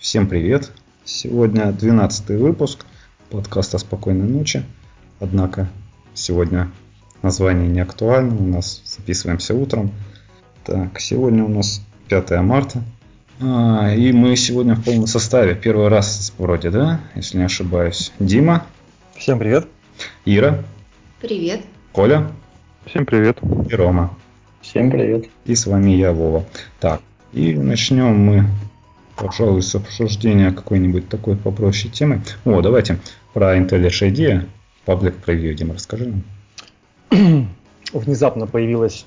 Всем привет! Сегодня 12 выпуск подкаста «Спокойной ночи». Однако сегодня название не актуально, у нас записываемся утром. Так, сегодня у нас 5 марта. А, и мы сегодня в полном составе. Первый раз вроде, да? Если не ошибаюсь. Дима. Всем привет. Ира. Привет. Коля. Всем привет. И Рома. Всем привет. И с вами я, Вова. Так, и начнем мы, пожалуй, с обсуждения какой-нибудь такой попроще темы. О, давайте про IntelliJ IDEA. Паблик превью, Дима, расскажи нам. Внезапно появилась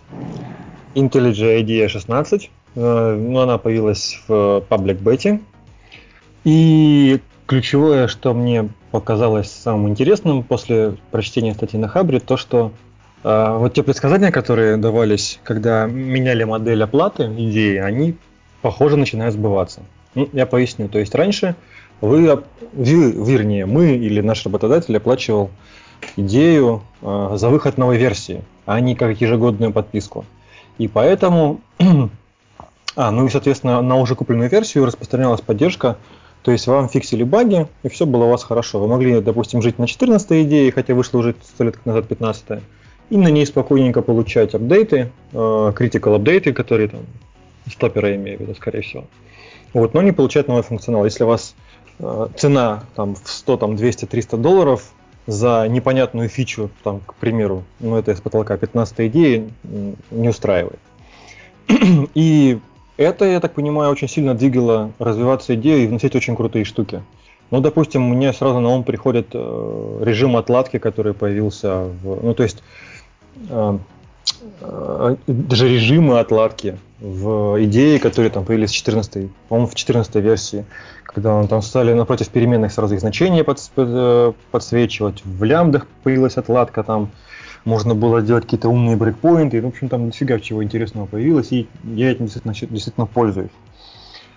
IntelliJ IDEA 16. Ну, она появилась в Public Beta. И ключевое, что мне показалось самым интересным после прочтения статьи на Хабре, то, что э, вот те предсказания, которые давались, когда меняли модель оплаты, идеи, они, похоже, начинают сбываться. Ну, я поясню. То есть раньше вы, вы, вернее, мы или наш работодатель оплачивал идею э, за выход новой версии, а не как ежегодную подписку. И поэтому, а, ну и, соответственно, на уже купленную версию распространялась поддержка то есть вам фиксили баги, и все было у вас хорошо. Вы могли, допустим, жить на 14 идее, хотя вышло уже 100 лет назад 15 и на ней спокойненько получать апдейты, э, critical апдейты, которые там, стопера я имею в скорее всего. Вот, но не получать новый функционал. Если у вас э, цена там, в 100, там, 200, 300 долларов за непонятную фичу, там, к примеру, ну это из потолка 15 идеи, не устраивает. И это, я так понимаю, очень сильно двигало развиваться идею и вносить очень крутые штуки. Ну, допустим, мне сразу на ум приходит э, режим отладки, который появился в... Ну, то есть э, даже режимы отладки в идее, которые там появились в 14 по-моему, в 14 версии, когда он там стали напротив переменных сразу их значения э, подсвечивать, в лямбдах появилась отладка там, можно было сделать какие-то умные брейкпоинты, в общем, там дофига чего интересного появилось, и я этим действительно, действительно пользуюсь.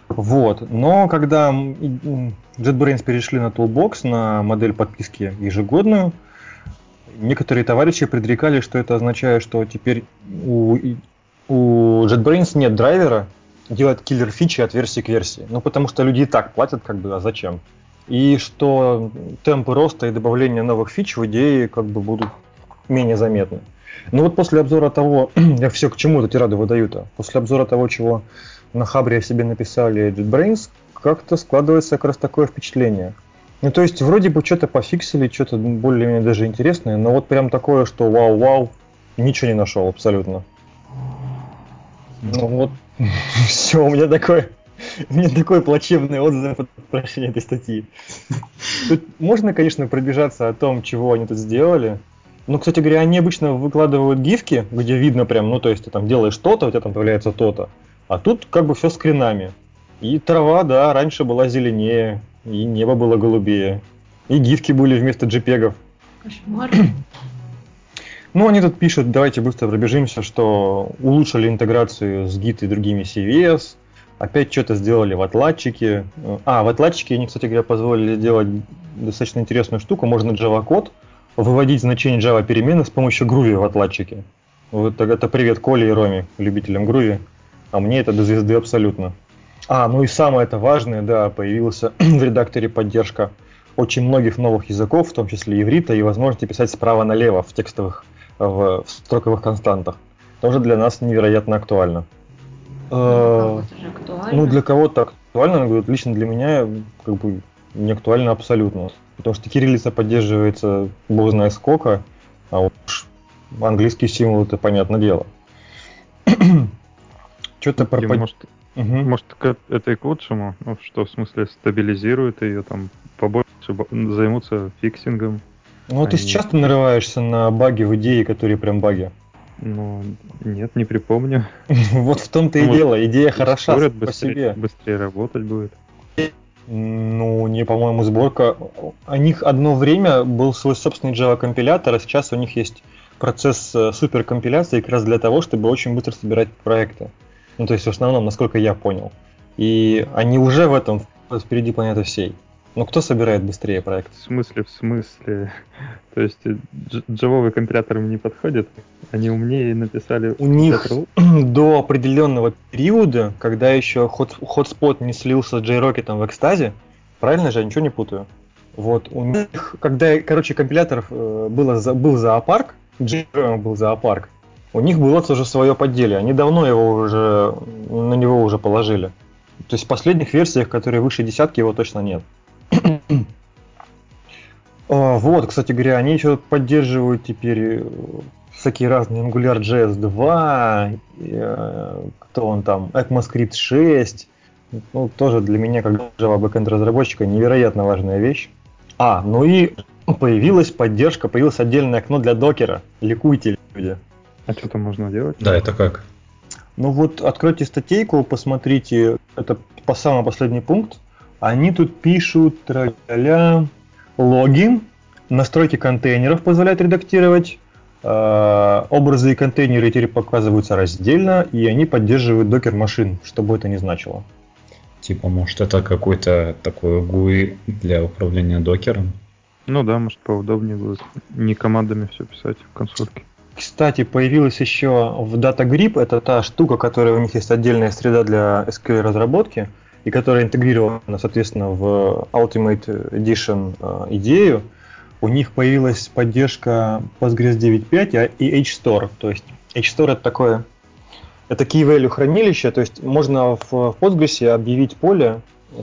Вот. Но когда JetBrains перешли на Toolbox, на модель подписки ежегодную, некоторые товарищи предрекали, что это означает, что теперь у, у JetBrains нет драйвера делать киллер фичи от версии к версии. Ну, потому что люди и так платят, как бы, а зачем? И что темпы роста и добавления новых фич в идее как бы будут менее заметны. Но вот после обзора того, я все к чему эти тирады выдаю-то, после обзора того, чего на Хабре себе написали JetBrains, как-то складывается как раз такое впечатление. Ну, то есть, вроде бы что-то пофиксили, что-то более-менее даже интересное, но вот прям такое, что вау-вау, ничего не нашел абсолютно. Ну вот, все, у меня такое, у меня такой плачевный отзыв от прочтения этой статьи. Тут можно, конечно, пробежаться о том, чего они тут сделали, ну, кстати говоря, они обычно выкладывают гифки, где видно прям, ну, то есть ты там делаешь то-то, у тебя там появляется то-то. А тут как бы все скринами. И трава, да, раньше была зеленее, и небо было голубее. И гифки были вместо джипегов. Кошмар. Ну, они тут пишут, давайте быстро пробежимся, что улучшили интеграцию с Git и другими CVS, опять что-то сделали в отладчике. А, в отладчике они, кстати говоря, позволили сделать достаточно интересную штуку. Можно Java-код выводить значение Java перемены с помощью Groovy в отладчике. Вот это привет Коле и Роме, любителям Groovy. А мне это до звезды абсолютно. А, ну и самое это важное, да, появился в редакторе поддержка очень многих новых языков, в том числе иврита, и возможности писать справа налево в текстовых, в, в строковых константах. Тоже для нас невероятно актуально. Ну, актуально. ну для кого-то актуально, но лично для меня как бы не актуально абсолютно. Потому что кириллица поддерживается бог знает сколько, а уж английский символ это понятное дело. Что-то про... Может, угу. может, это и к лучшему? Ну, что, в смысле, стабилизирует ее, там, побольше займутся фиксингом. Ну, а ты они... часто нарываешься на баги в идее, которые прям баги? Ну, нет, не припомню. Вот в том-то и дело, идея хороша по себе. Быстрее работать будет. Ну, не, по-моему, сборка. У них одно время был свой собственный Java компилятор, а сейчас у них есть процесс э, суперкомпиляции как раз для того, чтобы очень быстро собирать проекты. Ну, то есть в основном, насколько я понял. И они уже в этом впереди планеты всей. Ну кто собирает быстрее проект? В смысле, в смысле? То есть джавовые компиляторы не подходят? Они умнее написали... У них до определенного периода, когда еще ход, хотспот не слился с JRocket в экстазе, правильно же, я ничего не путаю? Вот, у них, когда, короче, компиляторов э, было, был зоопарк, JRocket был зоопарк, у них было тоже свое подделие. Они давно его уже, на него уже положили. То есть в последних версиях, которые выше десятки, его точно нет. вот, кстати говоря, они еще поддерживают теперь э, всякие разные AngularJS 2, э, кто он там, ECMAScript 6. Ну, тоже для меня, как Java backend разработчика, невероятно важная вещь. А, ну и появилась поддержка, появилось отдельное окно для докера. Ликуйте, люди. А что там можно делать? Да, это как? Ну вот откройте статейку, посмотрите, это по самый последний пункт. Они тут пишут тра логи, настройки контейнеров позволяют редактировать, э, образы и контейнеры теперь показываются раздельно, и они поддерживают докер машин, что бы это ни значило. Типа, может, это какой-то такой GUI для управления докером? Ну да, может, поудобнее будет. Не командами все писать в консольке. Кстати, появилась еще в DataGrip, это та штука, которая у них есть отдельная среда для SQL разработки, и которая интегрирована, соответственно, в Ultimate Edition э, идею. У них появилась поддержка Postgres 9.5 и HStore. То есть HStore это такое, это key value хранилище, то есть можно в Postgres объявить поле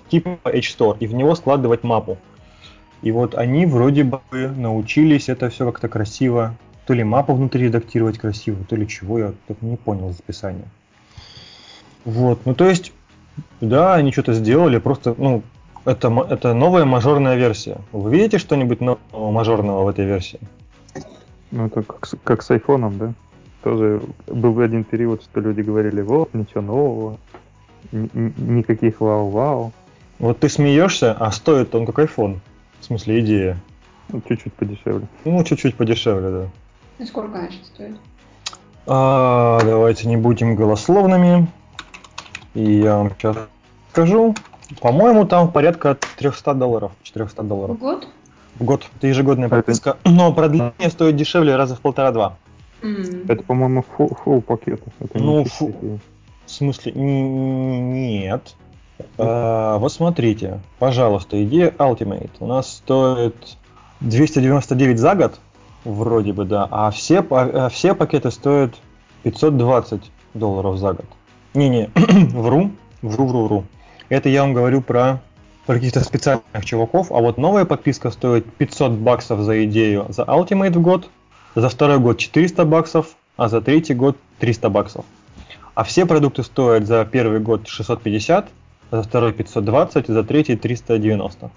типа HStore и в него складывать мапу. И вот они вроде бы научились это все как-то красиво то ли мапу внутри редактировать красиво, то ли чего, я так не понял из описания. Вот, ну то есть, да, они что-то сделали, просто, ну, это, это новая мажорная версия. Вы видите что-нибудь нового мажорного в этой версии? Ну, это как, как с айфоном, да? Тоже был один период, что люди говорили, вот, ничего нового, никаких вау-вау. Вот ты смеешься, а стоит он как iPhone. В смысле, идея. Ну, чуть-чуть подешевле. Ну, чуть-чуть подешевле, да. И сколько она сейчас стоит? А, давайте не будем голословными. И я вам сейчас скажу. По-моему, там порядка 300 долларов, 400 долларов. В год? В год. Это ежегодная подписка. Но продление стоит дешевле раза в полтора-два. Mm. Это, по-моему, full, пакет. Это ну, фу... в смысле, нет. А, вот смотрите, пожалуйста, идея Ultimate у нас стоит 299 за год, Вроде бы, да. А все, а все пакеты стоят 520 долларов за год. Не-не, вру, вру, вру, вру. Это я вам говорю про, про каких-то специальных чуваков, а вот новая подписка стоит 500 баксов за идею за Ultimate в год, за второй год 400 баксов, а за третий год 300 баксов. А все продукты стоят за первый год 650, за второй 520, за третий 390.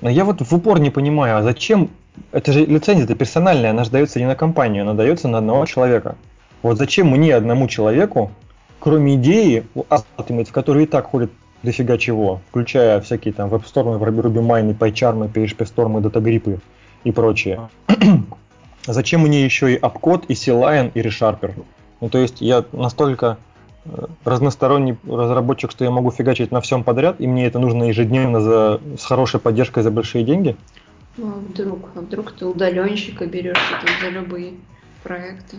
Но я вот в упор не понимаю, а зачем это же лицензия, это персональная, она же дается не на компанию, она дается на одного человека. Вот зачем мне одному человеку, кроме идеи, Ultimate, в которой и так ходит дофига чего, включая всякие там веб-стормы, RubyMine, PyCharm, PHP-стормы, датагриппы и прочее. Зачем мне еще и Upcode, и C-Line, и ReSharper? Ну, то есть я настолько э, разносторонний разработчик, что я могу фигачить на всем подряд, и мне это нужно ежедневно за, с хорошей поддержкой за большие деньги – ну, а вдруг? А вдруг ты удаленщика берешь за любые проекты?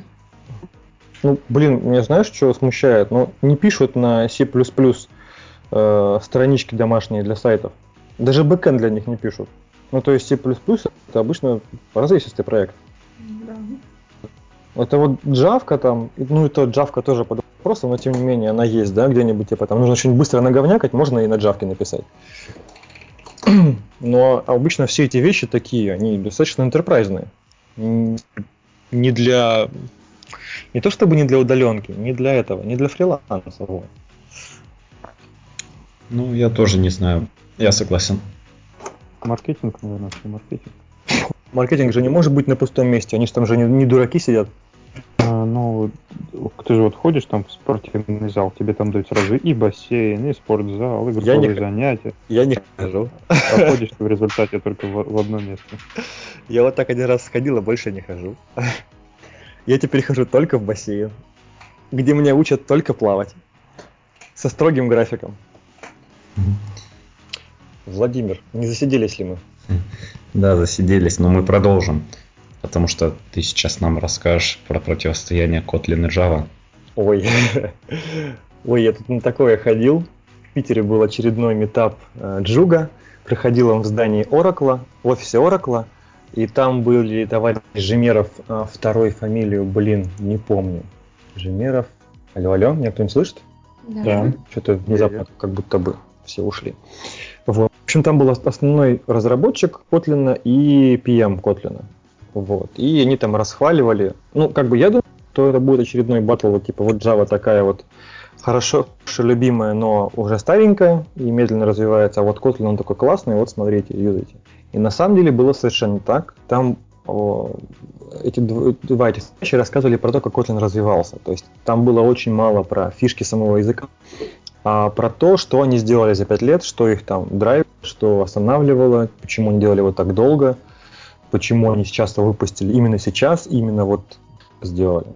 Ну, блин, меня знаешь, что смущает? Ну, не пишут на C++ э, странички домашние для сайтов. Даже бэкэнд для них не пишут. Ну, то есть C++ это обычно развесистый проект. Да. Это вот Java там, ну и то Java тоже под вопросом, но тем не менее она есть, да, где-нибудь, типа там нужно очень быстро наговнякать, можно и на Java написать. Но обычно все эти вещи такие, они достаточно интерпрайзные. Не для... Не то чтобы не для удаленки, не для этого, не для фриланса. Ну, я тоже не знаю. Я согласен. Маркетинг, наверное, все маркетинг. Маркетинг же не может быть на пустом месте. Они же там же не, не дураки сидят. А, ну, ты же вот ходишь там в спортивный зал, тебе там дают сразу и бассейн, и спортзал, и групповые я не, занятия. Я не хожу. А ходишь ты в результате только в, в одно место. Я вот так один раз сходил, а больше не хожу. Я теперь хожу только в бассейн, где меня учат только плавать. Со строгим графиком. Владимир, не засиделись ли мы? Да, засиделись, но мы продолжим. Потому что ты сейчас нам расскажешь про противостояние Kotlin и Java. Ой, ой, я тут на такое ходил. В Питере был очередной метап э, Джуга. Проходил он в здании Oracle, в офисе Oracle. И там были товарищ Жемеров, э, второй фамилию, блин, не помню. Жемеров. Алло, алло, меня кто-нибудь слышит? Да. Что-то внезапно как будто бы все ушли. Вот. В общем, там был основной разработчик Kotlin и PM Kotlin. Вот. И они там расхваливали. Ну, как бы я думаю, что это будет очередной батл, вот типа вот Java такая вот хорошо, любимая, но уже старенькая и медленно развивается, а вот Kotlin он такой классный, вот смотрите, юзайте. И на самом деле было совершенно так. Там эти два этих рассказывали про то, как Kotlin развивался. То есть там было очень мало про фишки самого языка, а про то, что они сделали за пять лет, что их там драйв, что останавливало, почему они делали вот так долго, почему они сейчас выпустили именно сейчас, именно вот сделали.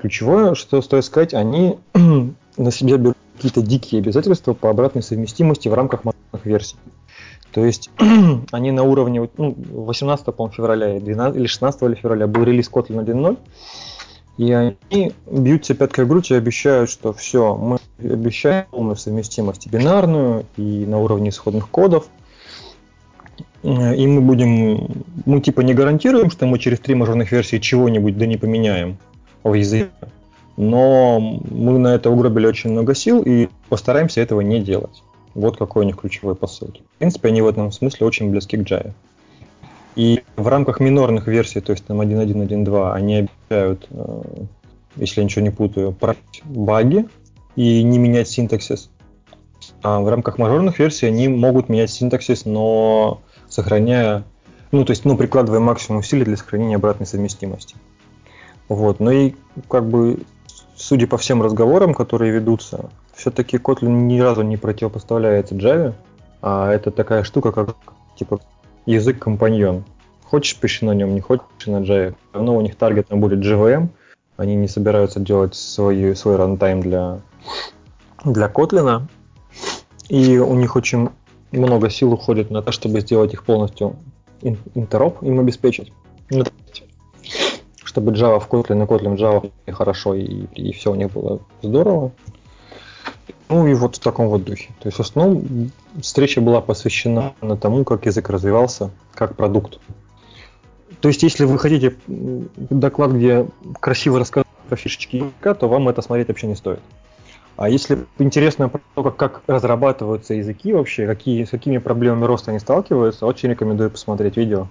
Ключевое, что стоит сказать, они на себя берут какие-то дикие обязательства по обратной совместимости в рамках мобильных версий. То есть они на уровне, ну, 18 февраля 12, или 16 февраля был релиз Kotlin 1.0, и они бьются пяткой в грудь и обещают, что все, мы обещаем полную совместимость бинарную и на уровне исходных кодов. И мы будем, мы типа не гарантируем, что мы через три мажорных версии чего-нибудь да не поменяем в языке, но мы на это угробили очень много сил и постараемся этого не делать. Вот какой у них ключевой посыл. В принципе, они в этом смысле очень близки к Java. И в рамках минорных версий, то есть там 1.1, 1.2, они обещают, э, если я ничего не путаю, править баги и не менять синтаксис. А в рамках мажорных версий они могут менять синтаксис, но сохраняя, ну, то есть, ну, прикладывая максимум усилий для сохранения обратной совместимости. Вот, ну и как бы, судя по всем разговорам, которые ведутся, все-таки Kotlin ни разу не противопоставляется Java, а это такая штука, как типа язык-компаньон. Хочешь пиши на нем, не хочешь пиши на Java. Но у них таргетом будет JVM. Они не собираются делать свой, свой рантайм для, для Kotlin. И у них очень много сил уходит на то, чтобы сделать их полностью интероп им обеспечить. Ну, чтобы Java в Kotlin и Kotlin Java хорошо и, и все у них было здорово. Ну и вот в таком вот духе. То есть в основном встреча была посвящена на тому, как язык развивался, как продукт. То есть если вы хотите доклад, где красиво рассказать про фишечки языка, то вам это смотреть вообще не стоит. А если интересно то, как, как разрабатываются языки вообще, какие, с какими проблемами роста они сталкиваются, очень рекомендую посмотреть видео.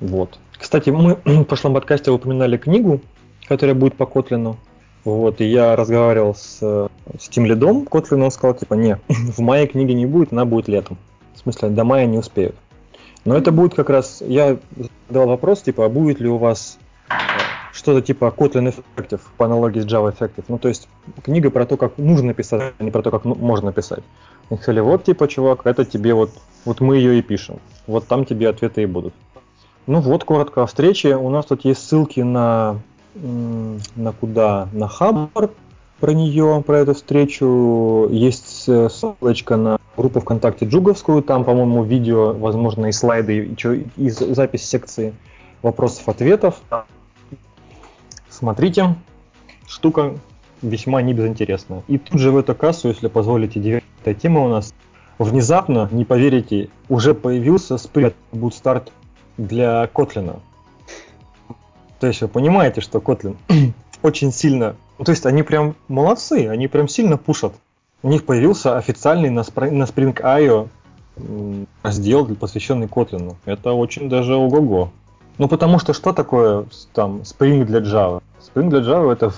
Вот. Кстати, мы в прошлом подкасте упоминали книгу, которая будет по Котлину. Вот, и я разговаривал с, с тем лидом Котлина, он сказал, типа, не, в мае книги не будет, она будет летом. В смысле, до мая не успеют. Но это будет как раз, я задал вопрос, типа, а будет ли у вас э, что-то типа Kotlin Effective по аналогии с Java Effective. Ну, то есть книга про то, как нужно писать, а не про то, как можно писать. И сказали, вот, типа, чувак, это тебе вот, вот мы ее и пишем. Вот там тебе ответы и будут. Ну вот, коротко о встрече. У нас тут есть ссылки на на куда? На Хабар про нее, про эту встречу. Есть ссылочка на группу ВКонтакте Джуговскую, там, по-моему, видео, возможно, и слайды, и, и запись секции вопросов-ответов. Смотрите, штука весьма небезынтересная. И тут же в эту кассу, если позволите, девятая тема у нас. Внезапно, не поверите, уже появился спред Bootstart для Котлина. То есть вы понимаете, что Kotlin очень сильно... Ну, то есть они прям молодцы, они прям сильно пушат. У них появился официальный на, Spring, на Spring.io раздел, посвященный Kotlin. Это очень даже ого-го. Ну, потому что что такое там Spring для Java? Spring для Java это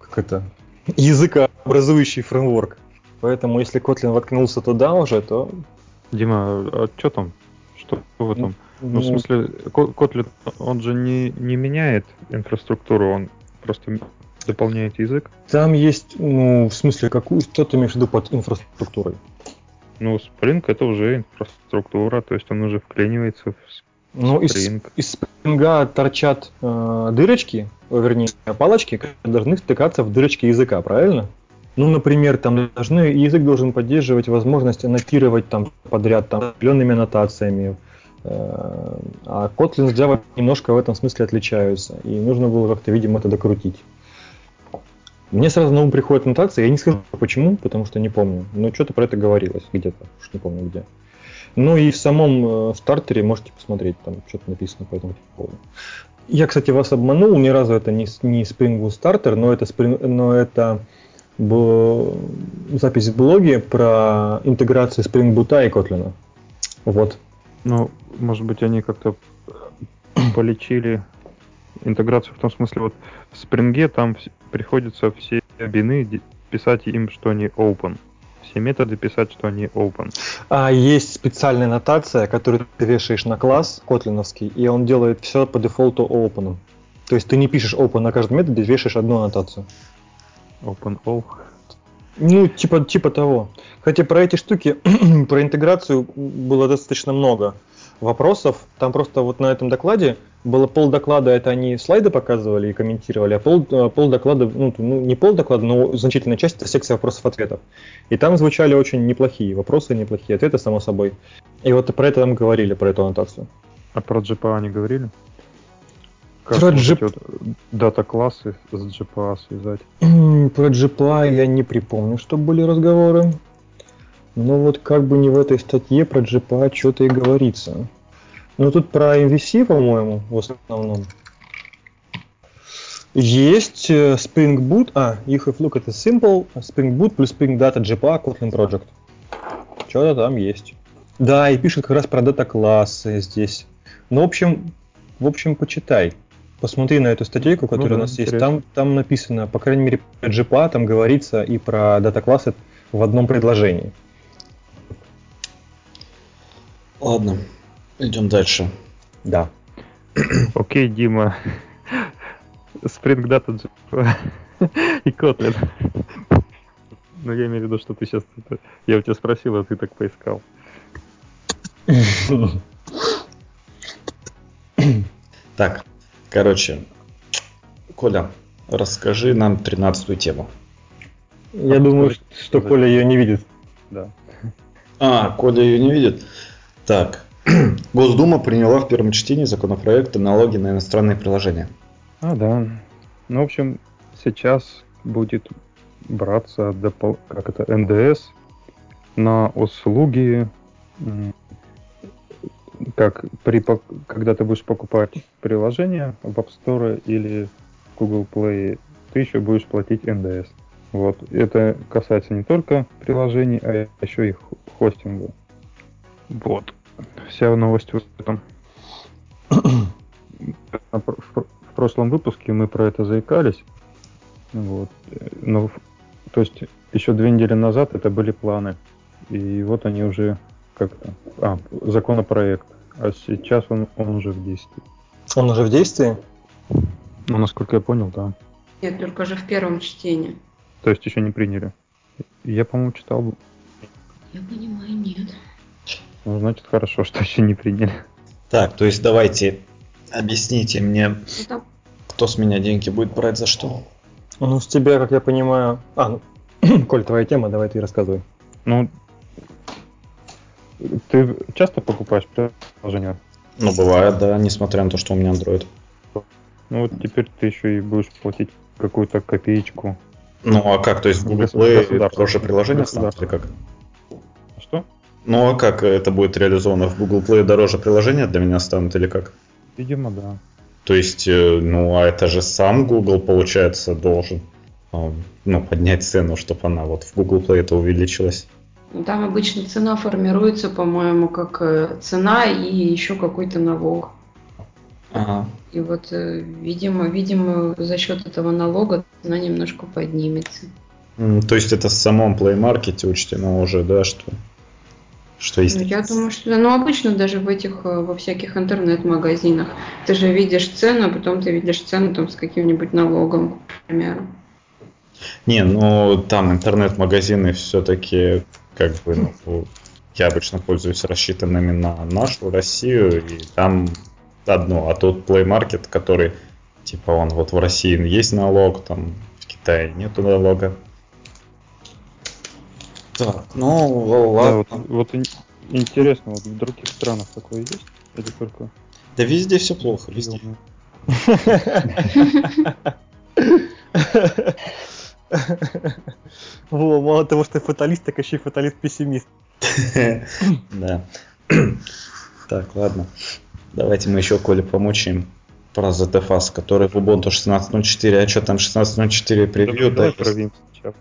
как это языкообразующий фреймворк. Поэтому если Kotlin воткнулся туда уже, то... Дима, а что там? Что в этом? Ну, в ну, смысле, Kotlin, он же не, не меняет инфраструктуру, он просто дополняет язык. Там есть, ну, в смысле, какую, что ты имеешь в виду под инфраструктурой? Ну, Spring это уже инфраструктура, то есть он уже вклинивается в ну, из, из Spring торчат э, дырочки, вернее, палочки, которые должны втыкаться в дырочки языка, правильно? Ну, например, там должны, язык должен поддерживать возможность аннотировать там подряд там, определенными аннотациями. Э, А Kotlin с Java немножко в этом смысле отличаются. И нужно было как-то, видимо, это докрутить. Мне сразу на ум приходит аннотация, я не скажу почему, потому что не помню. Но что-то про это говорилось где-то, уж не помню где. Ну и в самом э, стартере можете посмотреть, там что-то написано по этому поводу. Я, кстати, вас обманул, ни разу это не, не Spring Boot Starter, но это, Spring- но это б- запись в блоге про интеграцию Spring Boot и Kotlin. Вот. Ну, может быть, они как-то полечили интеграцию в том смысле, вот в Spring там приходится все бины писать им, что они open. Все методы писать, что они open. А есть специальная нотация, которую ты вешаешь на класс котлиновский, и он делает все по дефолту open. То есть ты не пишешь open на каждом методе, вешаешь одну аннотацию. Open all. Ну, типа, типа того. Хотя про эти штуки, про интеграцию было достаточно много вопросов. Там просто вот на этом докладе было пол доклада, это они слайды показывали и комментировали, а пол, э, пол доклада, ну, ну, не пол доклада, но значительная часть это секция вопросов-ответов. И там звучали очень неплохие вопросы, неплохие ответы, само собой. И вот про это там говорили, про эту аннотацию. А про GPA не говорили? Как Про эти вот дата-классы с GPA связать? Про GPA я не припомню, что были разговоры. Но вот как бы не в этой статье про GPA что-то и говорится. Но тут про MVC, по-моему, в основном. Есть э, Spring Boot, а, if you look at the simple, Spring Boot плюс Spring Data GPA Kotlin Project. Что-то там есть. Да, и пишет как раз про дата-классы здесь. Ну, в общем, в общем, почитай. Посмотри на эту статейку, которая Ну у да, нас есть. интересно. Там, там написано, по крайней мере, про GPA там говорится и про дата-классы в одном предложении. Ладно, идем дальше. Да. Окей, Дима. Spring Data и Kotlin. Ну, я имею в виду, что ты сейчас... Я у тебя спросил, а ты так поискал. Так, короче, Коля, расскажи нам тринадцатую тему. Я думаю, что Коля ее не видит. Да. А, Коля ее не видит. Так, Госдума приняла в первом чтении законопроект о налоге на иностранные приложения. А, да. Ну, в общем, сейчас будет браться допол- как это НДС на услуги, как при, когда ты будешь покупать приложение в App Store или в Google Play, ты еще будешь платить НДС. Вот. Это касается не только приложений, а еще и хо- хостинга. Вот. Вся новость в этом. В пр- в прошлом выпуске мы про это заикались. Вот. Но, то есть, еще две недели назад это были планы. И вот они уже как-то... А, законопроект. А сейчас он, он уже в действии. Он уже в действии? Ну, насколько я понял, да. Нет, только же в первом чтении. То есть еще не приняли. Я, по-моему, читал. Я понимаю, нет. Ну, значит, хорошо, что еще не приняли. Так, то есть давайте объясните мне, Ну, там кто с меня деньги будет брать за что. Ну, с тебя, как я понимаю... А, ну, Коль, твоя тема, давай ты рассказывай. Ну, ты часто покупаешь приложение? Ну, бывает, да, несмотря на то, что у меня Android. Ну, вот теперь ты еще и будешь платить какую-то копеечку. Ну, а как, то есть в Google Play тоже приложение станет или как? Ну, а как это будет реализовано? В Google Play дороже приложения для меня станут или как? Видимо, да. То есть, э, ну, а это же сам Google, получается, должен а, ну, поднять цену, чтобы она вот в Google Play это увеличилась. Ну, Там обычно цена формируется, по-моему, как э, цена и еще какой-то налог. Ага. И вот, э, видимо, видимо, за счет этого налога цена немножко поднимется. То есть это в самом Play Market учтено уже, да, что, что есть. Ну, я думаю, что. Ну, обычно даже в этих, э, во всяких интернет-магазинах ты же видишь цену, а потом ты видишь цену там с каким-нибудь налогом, к примеру. Не, ну там интернет-магазины все-таки как бы ну, я обычно пользуюсь рассчитанными на нашу Россию, и там одно, а тут Play Market, который типа он вот в России есть налог, там в Китае нету налога. Так, ну Да, ладно. вот, вот ин- интересно, вот в других странах такое есть? Или только Да везде все плохо, везде. Во, мало того, что ты фаталист, так еще и фаталист-пессимист. Да. Так, ладно. Давайте мы еще Коле помучаем про ZFS, который в Ubuntu 16.04, а что там 16.04 превью? Давай да, про? Vim сначала.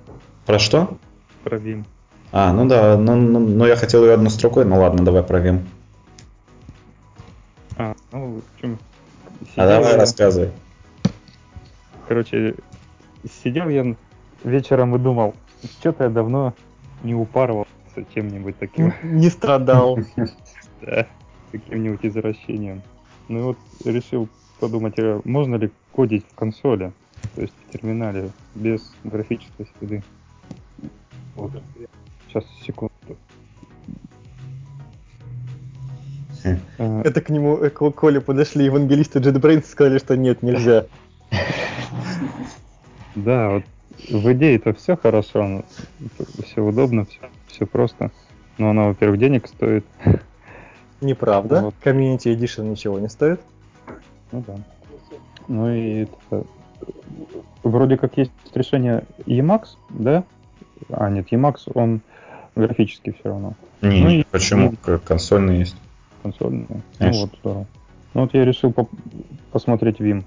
Про что? Про Vim. А, ну да, ну, ну, ну я хотел ее одной строкой, ну ладно, давай провим. А, ну, в общем, А сидел давай я- рассказывай. Короче, сидел я вечером и думал, что-то я давно не упарывался чем-нибудь таким, Не страдал. да, каким-нибудь извращением. Ну и вот решил подумать, а можно ли кодить в консоли, то есть в терминале, без графической среды. Вот. Сейчас, секунду. Хм. А, Это к нему, э, к Коле подошли евангелисты JetBrains и сказали, что нет, нельзя. Да, вот в идее-то все хорошо, все удобно, все, просто. Но она, во-первых, денег стоит. Неправда. Вот. Community Edition ничего не стоит. Ну да. Ну и это, вроде как есть решение Emacs, да? А, нет, Emacs, он графический все равно. Не, Ну и- почему? и- К- Консольный есть. консольный. Ну Конечно. вот, здорово. Ну вот я решил поп- посмотреть Vim.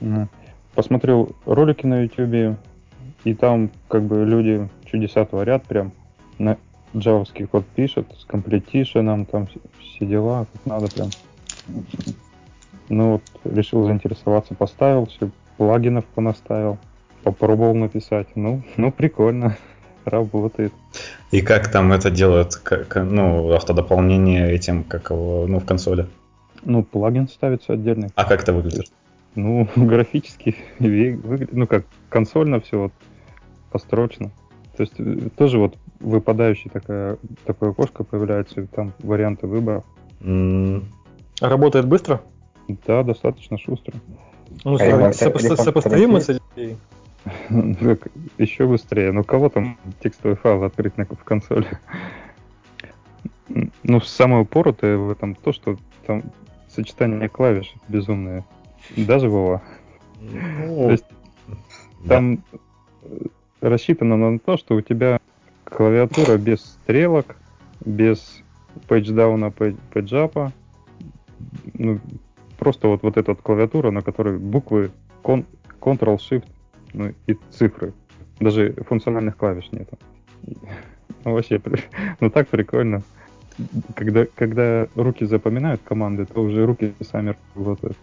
М. Посмотрел ролики на YouTube, и там как бы люди чудеса творят, прям на джавовский код пишут, с комплетишеном, там вс- все дела, как надо прям. Ну вот, решил заинтересоваться, поставил, все, плагинов понаставил, попробовал написать. Ну, ну прикольно, работает. И как там это делают, как, ну, автодополнение этим, как его, ну, в консоли? Ну, плагин ставится отдельный. А как это выглядит? Ну, графически выглядит, ну как, консольно все вот построчно. То есть э, тоже вот выпадающий такая, такое окошко появляется, и там варианты выбора. М, А Работает быстро? Да, достаточно шустро. Ну, А сопо- сопоставимо с Еще быстрее. Ну, кого там текстовый файл открыть на, в консоли? Ну, самое упоротое в этом то, что там сочетание клавиш безумное. Даже Вова. То ну, есть да. Там э, рассчитано на то, что у тебя клавиатура без стрелок, без пейдждауна, пейджапа. Ну, просто вот, вот эта клавиатура, на которой буквы кон- Ctrl-Shift ну, и цифры. Даже функциональных клавиш нету. Ну, вообще, ну так прикольно. Когда, когда руки запоминают команды, то уже руки сами работают.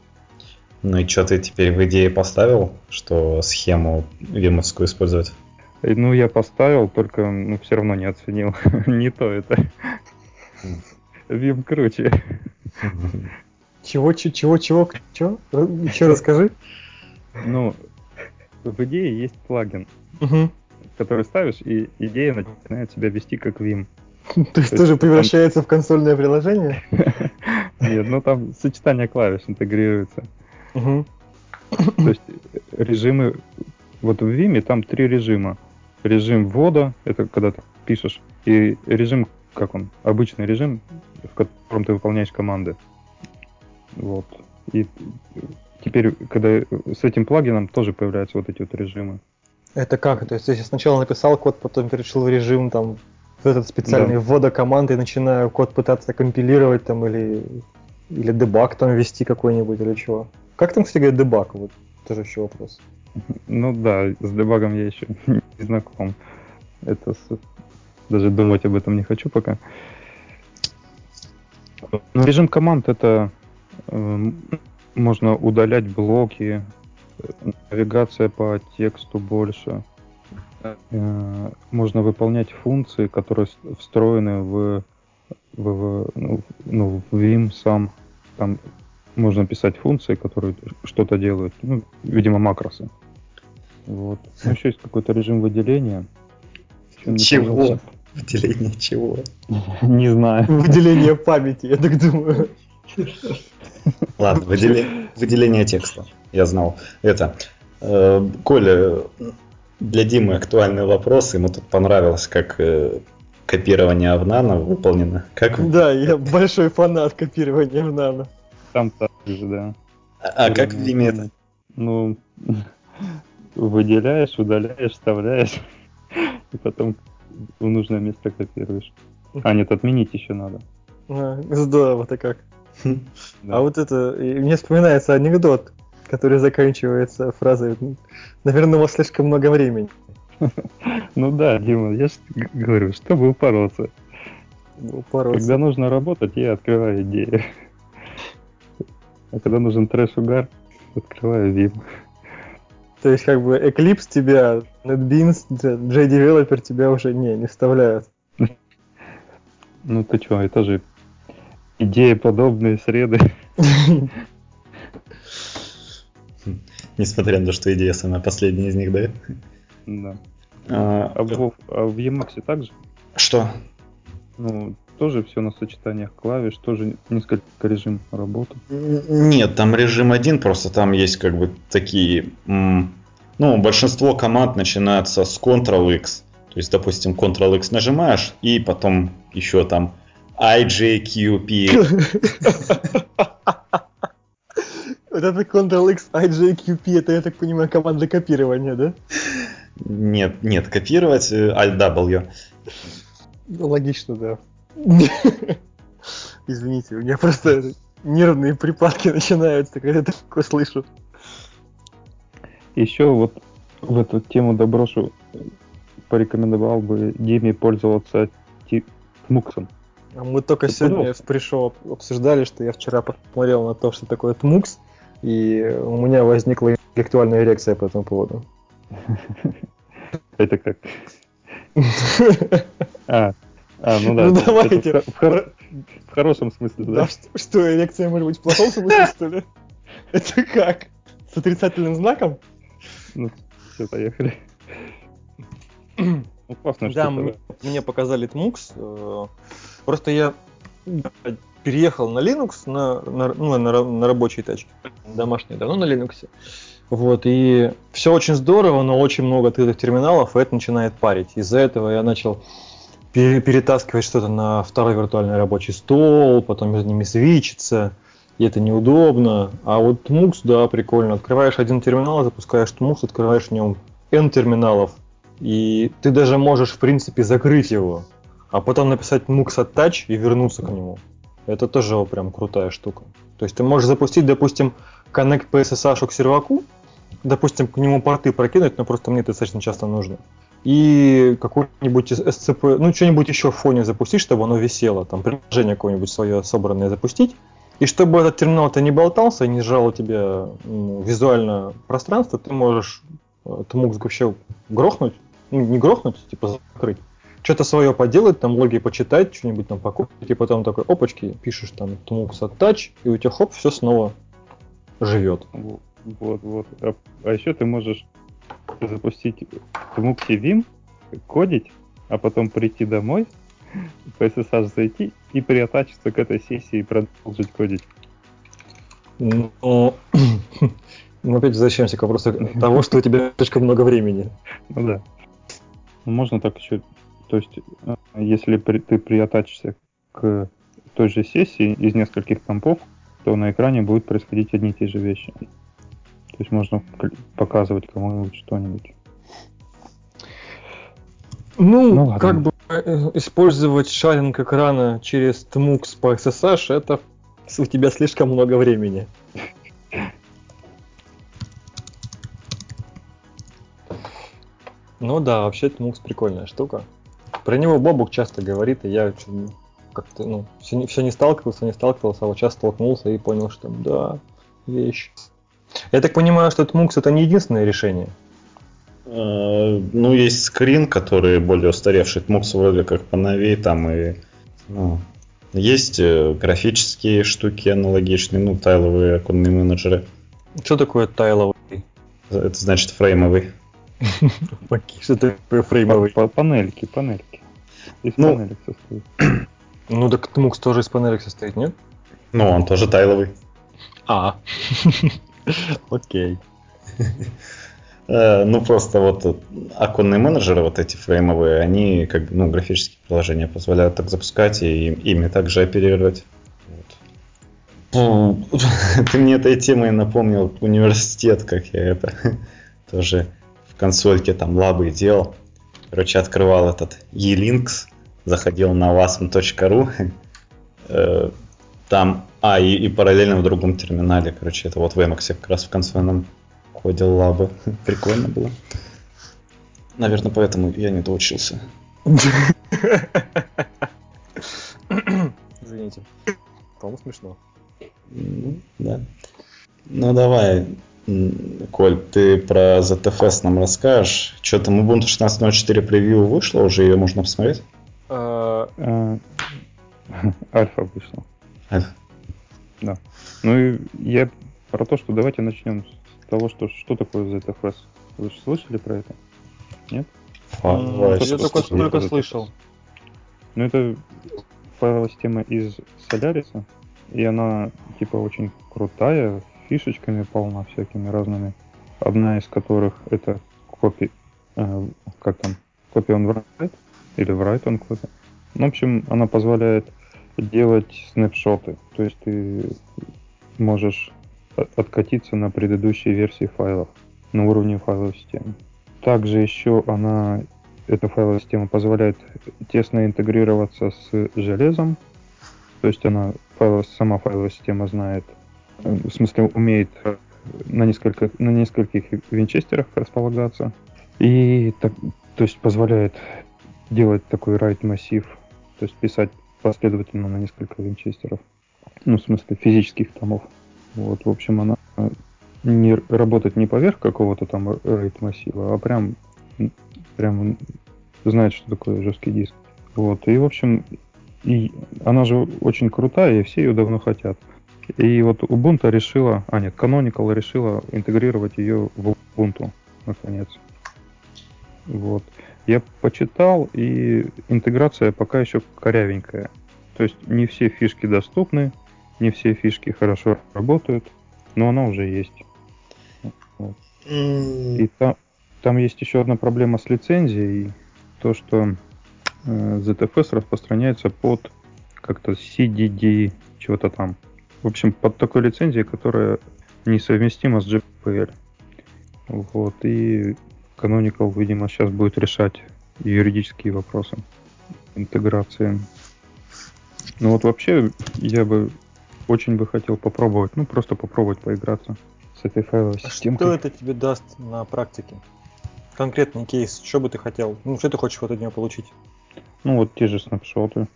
Ну и что ты теперь в идее поставил, что схему вимовскую использовать? И, Ну, я поставил, только ну, все равно не оценил. не то это. Вим круче. Чего, чего, чего, чего, чего? Еще расскажи. Ну, в идее есть плагин, Мгм. который ставишь, и идея начинает себя вести как Vim. То есть тоже превращается в консольное приложение? Нет, ну там сочетание клавиш интегрируется. То есть режимы... Вот в Vim там три режима. Режим ввода, это когда ты пишешь, и режим, как он, обычный режим, в котором ты выполняешь команды. Вот. И теперь, когда с этим плагином тоже появляются вот эти вот режимы. Это как? То есть я сначала написал код, потом перешел в режим там в этот специальный Да. ввода команды и начинаю код пытаться компилировать там или или дебаг там вести какой-нибудь или чего. Как там, кстати говоря, дебаг? Вот тоже еще вопрос. Ну да, с дебагом я еще не знаком. Это с- даже думать об этом не хочу пока. Ну, режим команд это эм, можно удалять блоки, навигация по тексту больше. Э, можно выполнять функции, которые встроены в, в, ну, ну, в Vim сам. Там можно писать функции, которые что-то делают. Ну, видимо, макросы. Вот. Ну, еще есть какой-то режим выделения. Чего? Выделение чего? Не знаю. Выделение памяти, я так думаю. Ладно, выделе- выделение текста. Я знал. Это. э, Коля, для Димы актуальный вопрос. Ему тут понравилось, как э, копирование в нано выполнено. Как, Да, я большой фанат копирования в нано. Там так же, да. а как в Vim это? Ну, выделяешь, удаляешь, вставляешь, и потом в нужное место копируешь. А, нет, отменить еще надо. А, Здорово-то как. А вот это, мне вспоминается анекдот, который заканчивается фразой «Наверное, у вас слишком много времени». Ну да, Дима, я же говорю, чтобы упороться. Когда нужно работать, я открываю идею. А когда нужен трэш-угар, открываю Vim. То есть, как бы, Eclipse тебя, NetBeans, JDeveloper тебя уже не, не вставляют. Ну ты чё, это же идеи подобные среды. Несмотря на то, что идея самая последняя из них, да? Да. А, А в, а в Emacs также? Что? Ну, тоже все на сочетаниях клавиш, тоже несколько режим работы. Нет, там режим один, просто там есть как бы такие... Ну, большинство команд начинается с Ctrl-X. То есть, допустим, Ctrl-X нажимаешь, и потом еще там IJQP. Вот это Ctrl-X, IJQP, это, я так понимаю, команда копирования, да? Нет, нет, копировать э, Alt-W. Ну, Логично, да. Извините, у меня просто нервные припадки начинаются, когда я такое слышу. Еще вот в эту тему доброшу порекомендовал бы Диме пользоваться ти- Тмуксом. А Мы только Ты сегодня в пришел обсуждали, что я вчера посмотрел на то, что такое TMUX, и у меня возникла интеллектуальная эрекция по этому поводу. Это как? А, а, ну да. Ну, давайте. в, хо- в хоро- в хорошем смысле, Да, да? что, что, эрекция может быть в плохом смысле, что ли? Это как? С отрицательным знаком? Ну, все, поехали. Ну, классная Да, штука, мне, мне показали TMUX. э, Просто я переехал на Linux, на, на, ну, на, на рабочей тачке. Домашней, давно на Linux. Вот, и все очень здорово, но очень много открытых терминалов, и это начинает парить. Из-за этого я начал пере- перетаскивать что-то на второй виртуальный рабочий стол, потом между ними свичиться, и это неудобно. А вот TMUX, да, прикольно. Открываешь один терминал, запускаешь TMUX, открываешь в нем N терминалов, и ты даже можешь, в принципе, закрыть его, а потом написать MUX attach и вернуться к нему. Это тоже прям крутая штука. То есть ты можешь запустить, допустим, Connect PSSH к серваку, допустим, к нему порты прокинуть, но просто мне это достаточно часто нужно. И какой-нибудь SCP, ну что-нибудь еще в фоне запустить, чтобы оно висело, там приложение какое-нибудь свое собранное запустить. И чтобы этот терминал-то не болтался и не сжал у тебя ну, визуально пространство, ты можешь э, TMUX вообще грохнуть, ну, не грохнуть, типа закрыть, что-то свое поделать, там логи почитать, что-нибудь там покупать, и потом такой, опачки, пишешь там TMUX attach, и у тебя хоп, все снова живет. Во- Вот, вот. А, а еще ты можешь запустить Муксе Vim, кодить, а потом прийти домой, в SSH зайти и приотачиться к этой сессии и продолжить кодить. Но мы опять возвращаемся к вопросу того, что у тебя слишком много времени. Ну да. Ну, можно так еще, то есть, э, если при- ты приотачишься к той же сессии из нескольких компов, то на экране будут происходить одни и те же вещи. То есть можно показывать кому-нибудь что-нибудь. Ну, Ну, ладно. как бы э, использовать шаринг экрана через TMUX по SSH, это у тебя слишком много времени. Ну да, вообще TMUX прикольная штука. Про него Бобук часто говорит, и я как-то, ну, все не, всё не сталкивался, не сталкивался, а вот сейчас столкнулся и понял, что да, вещь. Я так понимаю, что TMUX это не единственное решение. Э, Ну, есть скрин, который более устаревший. Тмукс вроде как поновей там и... ну, есть э, графические штуки аналогичные, ну, тайловые оконные менеджеры. Что такое тайловый? Это значит фреймовый. Окей, Что такое фреймовый? Па- панельки, панельки. Из Ну, панелек состоит. Ну так TMUX тоже из панелек состоит, нет? Ну, он тоже тайловый. А. Окей. Э, ну, просто вот оконные менеджеры, вот эти фреймовые, они как ну, графические приложения позволяют так запускать и ими также оперировать. Вот. Ты мне этой темой напомнил университет, как я это тоже консольке там лабы делал. Короче, открывал этот e-links, заходил на wasm.ru, э, там, а, и, и параллельно в другом терминале, короче, это вот в Emacs как раз в консольном ходил лабы. Прикольно было. Наверное, поэтому я не доучился. Извините. По-моему, смешно. Да. Ну давай, Коль, ты про ZFS нам расскажешь. Что там Ubuntu 16.04 превью вышло уже, ее можно посмотреть? А, альфа вышла. Альфа. Да. Ну и я про то, что давайте начнем того, что, что такое ZFS. Вы же слышали про это? Нет? А, я только, только слышал. Ну, это файловая система из Solaris, и она, типа, очень крутая, фишечками полна всякими разными. Одна из которых это копи, э, как там, копи on write, или write on copy. В общем, она позволяет делать снапшоты. То есть ты можешь откатиться на предыдущие версии файлов на уровне файловой системы. Также еще она, эта файловая система позволяет тесно интегрироваться с железом, то есть она файловая, сама файловая система знает, в смысле умеет на, несколько, на нескольких винчестерах располагаться, и так, то есть позволяет делать такой write массив, то есть писать последовательно на несколько винчестеров, ну, в смысле физических томов. Вот, в общем, она не работает не поверх какого-то там RAID массива, а прям, прям знает, что такое жесткий диск. Вот, и, в общем, и она же очень крутая, и все ее давно хотят. И вот Ubuntu решила, а нет, Canonical решила интегрировать ее в Ubuntu, наконец. Вот. Я почитал, и интеграция пока еще корявенькая. То есть не все фишки доступны, не все фишки хорошо работают, но она уже есть. Вот. И там, там есть еще одна проблема с лицензией, то что э, ZFS распространяется под как-то CDD чего-то там. В общем, под такой лицензией, которая несовместима с GPL. Вот, и Canonical, видимо, сейчас будет решать юридические вопросы интеграции. Ну вот вообще я бы очень бы хотел попробовать, ну просто попробовать поиграться с этой файловой а системкой. Что это тебе даст на практике? Конкретный кейс, что бы ты хотел? Ну, что ты хочешь вот от него получить? Ну, вот те же снапшоты.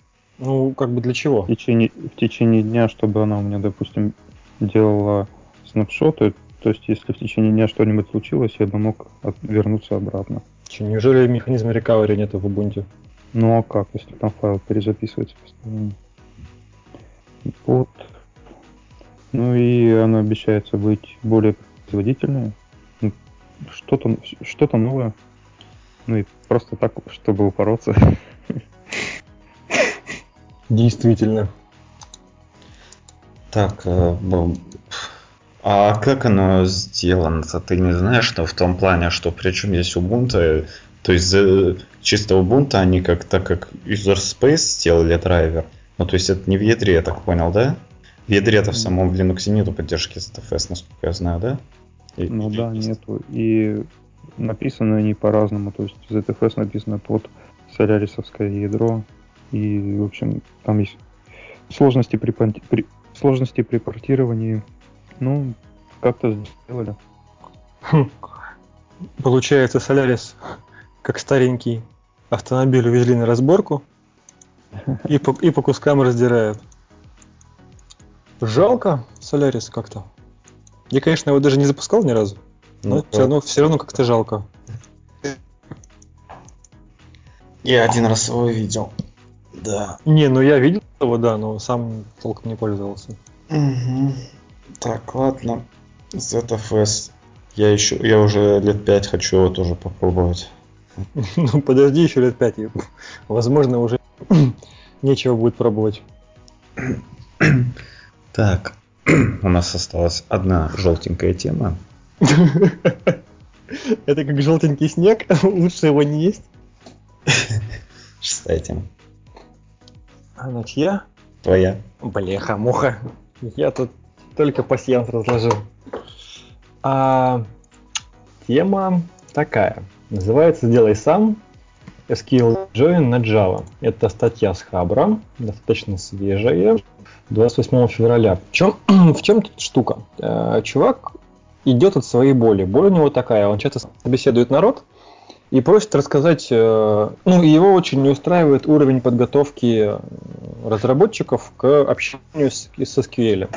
Ну, как бы для чего? В течение, в течение дня, чтобы она у меня, допустим, делала снапшоты, то есть если в течение дня что-нибудь случилось, я бы мог от, вернуться обратно. Че, неужели механизма рекавери нет в Ubuntu? Ну а как, если там файл перезаписывается постоянно? Вот. Ну и она обещается быть более производительной. Ну, что-то что новое. Ну и просто так, чтобы упороться. Действительно. Так, э, а как оно сделано-то? Ты не знаешь, что в том плане, что причем здесь Ubuntu, то есть чисто Ubuntu они как так как User Space сделали драйвер, ну то есть это не в ядре, я так понял, да? В ядре-то в самом в Linux нету поддержки ZFS, насколько я знаю, да? И, ну и, да, нету. И написано они по-разному. То есть ZFS написано под солярисовское ядро. И, в общем, там есть сложности при, при, сложности при портировании. Ну, как-то сделали. Хм. Получается, Солярис, как старенький автомобиль, увезли на разборку и по, и по кускам раздирают. Жалко Солярис как-то. Я, конечно, его даже не запускал ни разу, но ну, все, равно, все равно как-то жалко. Я один раз его видел. Да. Не, ну я видел его, да, но сам толком не пользовался. Угу. Так, ладно. ZFS. Я еще, я уже лет пять хочу его тоже попробовать. Ну подожди еще лет пять. Возможно, уже нечего будет пробовать. Так, у нас осталась одна желтенькая тема. Это как желтенький снег, лучше его не есть. Шестая тема. Она чья? Твоя. Блеха, муха. Я тут только пассианс разложил. А, тема такая. Называется «Сделай сам. SQL Join на Java». Это статья с Хабра, достаточно свежая, 28 февраля. В чем, в чем тут штука? Э, чувак идет от своей боли. Боль у него такая, он часто собеседует народ и просит рассказать, э, ну, его очень не устраивает уровень подготовки разработчиков к общению с, с SQL.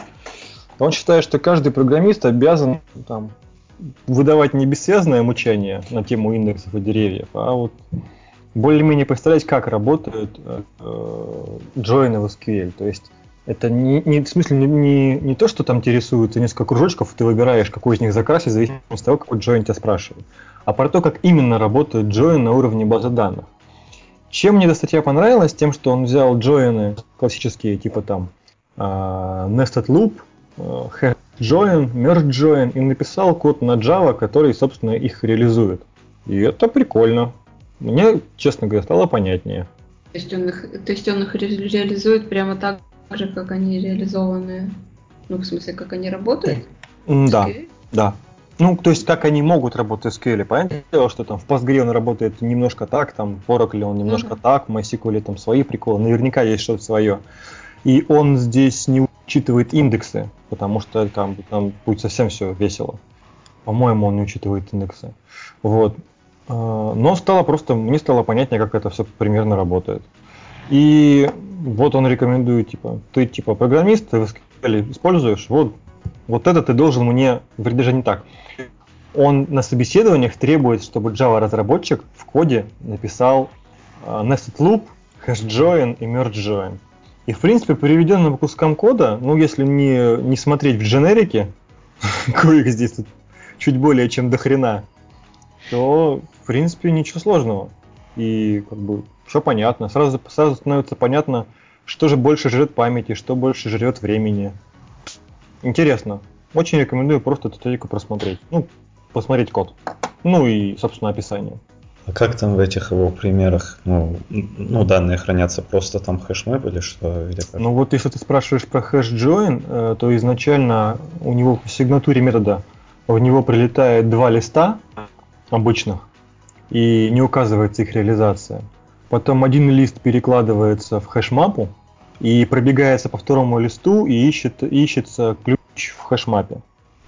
Он считает, что каждый программист обязан там, выдавать не бессвязное мучение на тему индексов и деревьев, а вот более-менее представлять, как работают э, джойны в SQL. То есть это не, не в смысле не, не, не то, что там тебе рисуют несколько кружочков, ты выбираешь, какой из них закрасить, в зависимости от того, какой джойн тебя спрашивает, а про то, как именно работает джойн на уровне базы данных. Чем мне эта статья понравилась? Тем, что он взял джойны классические, типа там uh, nested loop, uh, hash join, merge join и написал код на Java, который, собственно, их реализует. И это прикольно. Мне, честно говоря, стало понятнее. То есть он их, то есть он их реализует прямо так же, как они реализованы? Ну, в смысле, как они работают? Да, да. Ну, то есть, как они могут работать в SQL. Понятное дело, что там в Postgre он работает немножко так, там в Oracle он немножко uh-huh. так, в MySQL там свои приколы, наверняка есть что-то свое. И он здесь не учитывает индексы, потому что там, там будет совсем все весело. По-моему, он не учитывает индексы. Вот. А, но стало просто, мне стало понятнее, как это все примерно работает. И вот он рекомендует, типа, ты типа программист, ты в SQL используешь, вот, вот это ты должен мне, даже не так. Он на собеседованиях требует, чтобы Java-разработчик в коде написал uh, nested loop, hash join и merge join. И в принципе, по переведенным кускам кода, ну если не, не смотреть в дженерике, коих здесь тут чуть более чем до хрена, то в принципе ничего сложного. И как бы все понятно. Сразу, сразу становится понятно, что же больше жрет памяти, что больше жрет времени. Интересно. Очень рекомендую просто эту статейку просмотреть. Ну, посмотреть код. Ну и, собственно, описание. А как там в этих его примерах, ну, ну данные хранятся просто там HashMap или что? Или как? Ну вот если ты спрашиваешь про hash join, э, то изначально у него в сигнатуре метода в него прилетает два листа обычных, и не указывается их реализация. Потом один лист перекладывается в хэшмапу и пробегается по второму листу и ищет, ищется ключ в хэшмапе.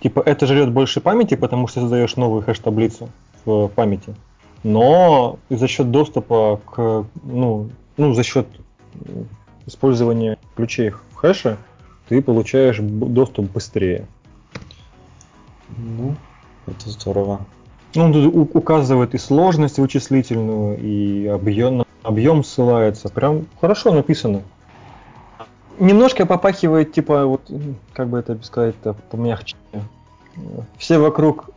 Типа это жрет больше памяти, потому что создаешь новую хэш-таблицу в памяти. Но за счет доступа к, ну, ну, за счет использования ключей в хэше, ты получаешь доступ быстрее. Ну, это здорово. Ну, он тут указывает и сложность вычислительную, и объем, объем ссылается. Прям хорошо написано. Немножко попахивает, типа, вот, как бы это сказать-то помягче. Все вокруг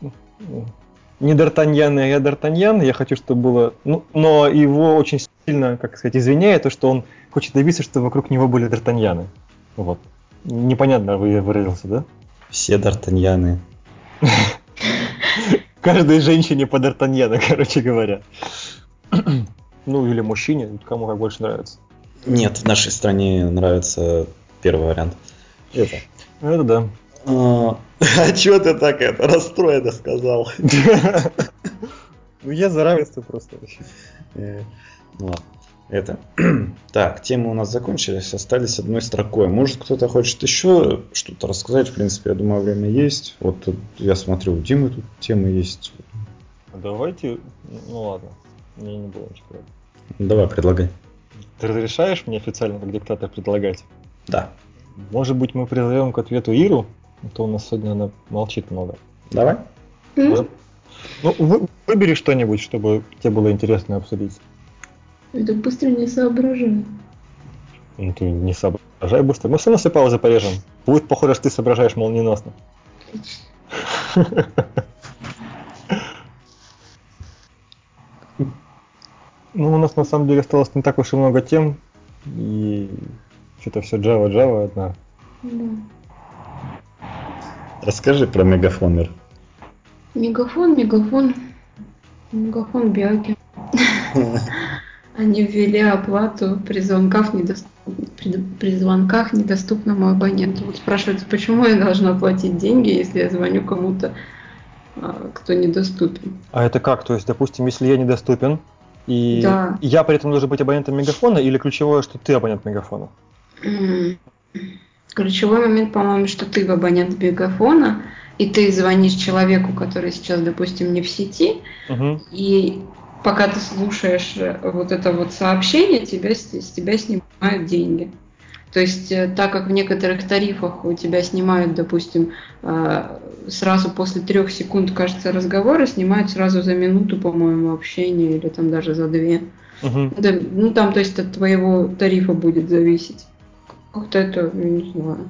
не Д'Артаньян, а я Д'Артаньян. Я хочу, чтобы было... Ну, но его очень сильно, как сказать, извиняет то, что он хочет добиться, чтобы вокруг него были Д'Артаньяны. Вот. Непонятно вы выразился, да? Все Д'Артаньяны. Каждой женщине по Д'Артаньяна, короче говоря. ну, или мужчине, кому как больше нравится. Нет, в нашей стране нравится первый вариант. Это. Это да. А, а чё ты так это расстроенно сказал? Ну я за равенство просто. Э, ну ладно. Это. Так, темы у нас закончились, остались одной строкой. Может, кто-то хочет еще что-то рассказать? В принципе, я думаю, время есть. Вот тут я смотрю, у Димы тут темы есть. Давайте, ну ладно, мне не было ничего. Давай, предлагай. Ты разрешаешь мне официально как диктатор предлагать? Да. Может быть, мы призовем к ответу Иру? А то у нас сегодня она молчит много. Давай. Может... Ну, вы, выбери что-нибудь, чтобы тебе было интересно обсудить. Это быстро не соображаю. Ну ты не соображай быстро. Мы все равно все паузы порежем. Будет похоже, что ты соображаешь молниеносно. Ну, у нас на самом деле осталось не так уж и много тем. И что-то все Java, Java одна. Да. Расскажи про мегафонер. Мегафон, мегафон, мегафон Биаки. Они ввели оплату при звонках, недост... при... при звонках недоступному абоненту. Вот спрашивается, почему я должна платить деньги, если я звоню кому-то, а, кто недоступен? А это как? То есть, допустим, если я недоступен, и Да. я при этом должен быть абонентом мегафона, или ключевое, что ты абонент мегафона? Ключевой момент, по-моему, что ты абонент мегафона, и ты звонишь человеку, который сейчас, допустим, не в сети, Мгм. и пока ты слушаешь э, вот это вот сообщение, тебя, с тебя снимают деньги. То есть, э, так как в некоторых тарифах у тебя снимают, допустим, э, сразу после трех секунд, кажется, разговора, снимают сразу за минуту, по-моему, общения, или там даже за две. Мгм. Да, ну, там, то есть, от твоего тарифа будет зависеть. Как-то это, я не знаю.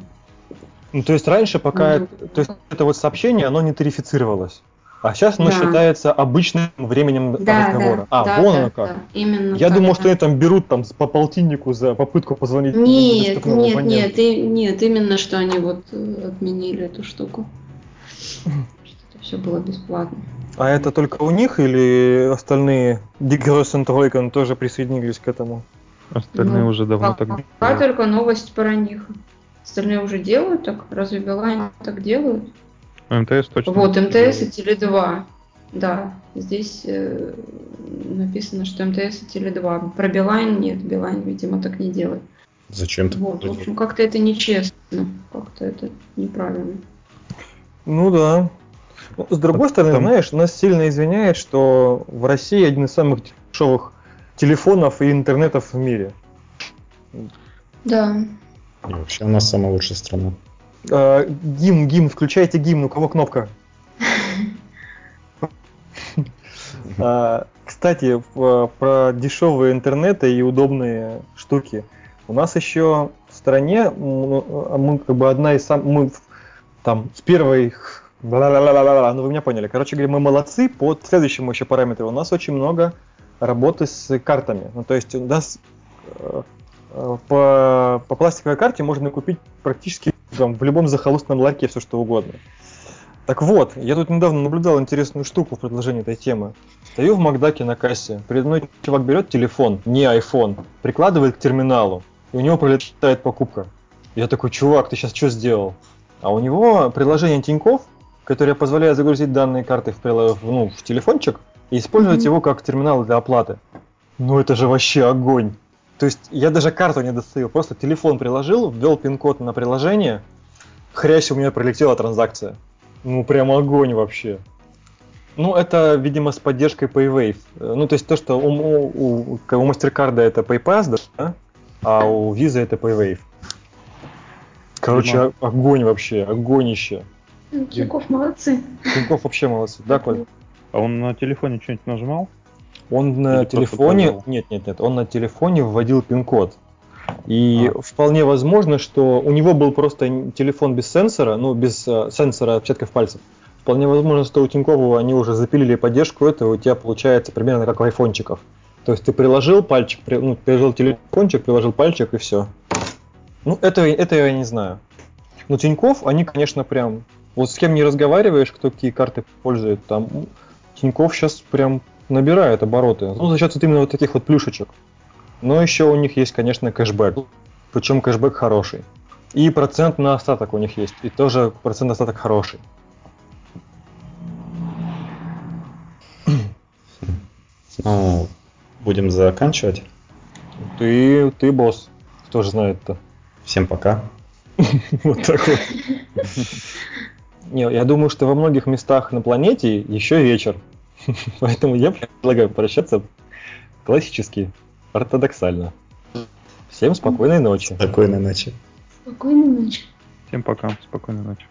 Ну, то есть раньше, пока Ну, это- то есть это вот сообщение, оно не тарифицировалось. А сейчас оно Да. считается обычным временем разговора. а, да, вон да, оно как. да, именно Я так, думал, да. что они там берут там по полтиннику за попытку позвонить Нет, нет, абоненту. нет, и- нет, именно что они вот э, отменили эту штуку. Что это все было бесплатно. А это только у них или остальные игроки тройки тоже присоединились к этому? Остальные Ну, уже давно так Пока делают. только новость про них. Остальные уже делают так, разве Билайн так делают? МТС точно. Вот, МТС и делает. Теле2. Да, здесь э, написано, что МТС и Теле2. Про Билайн нет, Билайн, видимо, так не делает. Зачем ты? Вот, в общем, как-то это нечестно, как-то это неправильно. Ну да. Ну, С другой стороны, Там- знаешь, нас сильно извиняет, что в России один из самых дешевых телефонов и интернетов в мире. Да. И вообще у нас самая лучшая страна. А, гимн, гимн, включайте гимн, у кого кнопка? А, Кстати, в- про дешевые интернеты и удобные штуки. У нас еще в стране ну, мы как бы одна из самых, мы там с первой, ну вы меня поняли. Короче говоря, мы молодцы по следующему еще параметру. У нас очень много работы с картами. Ну то есть у нас э, э, по, по пластиковой карте можно купить практически там, в любом захолустном ларьке все что угодно. Так вот, я тут недавно наблюдал интересную штуку в продолжении этой темы. Стою в Макдаке на кассе, передо мной чувак берет телефон, не iPhone, прикладывает к терминалу, и у него пролетает покупка. Я такой, чувак, ты сейчас что сделал? А у него приложение Тиньков, которое позволяет загрузить данные карты в, ну, в телефончик и использовать Мгм. его как терминал для оплаты. Ну это же вообще огонь. То есть я даже карту не достаю, просто телефон приложил, ввел пин-код на приложение, хрясь у меня пролетела транзакция. Ну прям огонь вообще. Ну это, видимо, с поддержкой PayWave. Э, Ну то есть то, что у, у, у, MasterCard это PayPass, да? а у Visa это PayWave. Короче, о- огонь вообще, огонище. Тинькофф молодцы. Тинькофф вообще молодцы, да, Коль? А он на телефоне что-нибудь нажимал? Он на Или просто телефоне, нет, нет, нет, он на телефоне вводил пин-код. И А. вполне возможно, что у него был просто телефон без сенсора, ну, без э, сенсора отпечатков пальцев. Вполне возможно, что у Тинькова они уже запилили поддержку этого, у тебя получается примерно как у айфончиков. То есть ты приложил пальчик, при- ну, приложил телефончик, приложил пальчик и все. Ну, это, это я не знаю. Но Тиньков, они, конечно, прям... Вот с кем не разговариваешь, кто какие карты пользует, там Тиньков сейчас прям набирает обороты. Ну, за счет вот именно вот таких вот плюшечек. Но еще у них есть, конечно, кэшбэк. Причем кэшбэк хороший. И процент на остаток у них есть. И тоже процент на остаток хороший. Ну, будем заканчивать. Ты, ты босс. Кто же знает-то? Всем пока. Вот так вот. Не, я думаю, что во многих местах на планете еще вечер. Поэтому я предлагаю прощаться классически, ортодоксально. Всем спокойной ночи. Спокойной ночи. Спокойной ночи. Всем пока, спокойной ночи.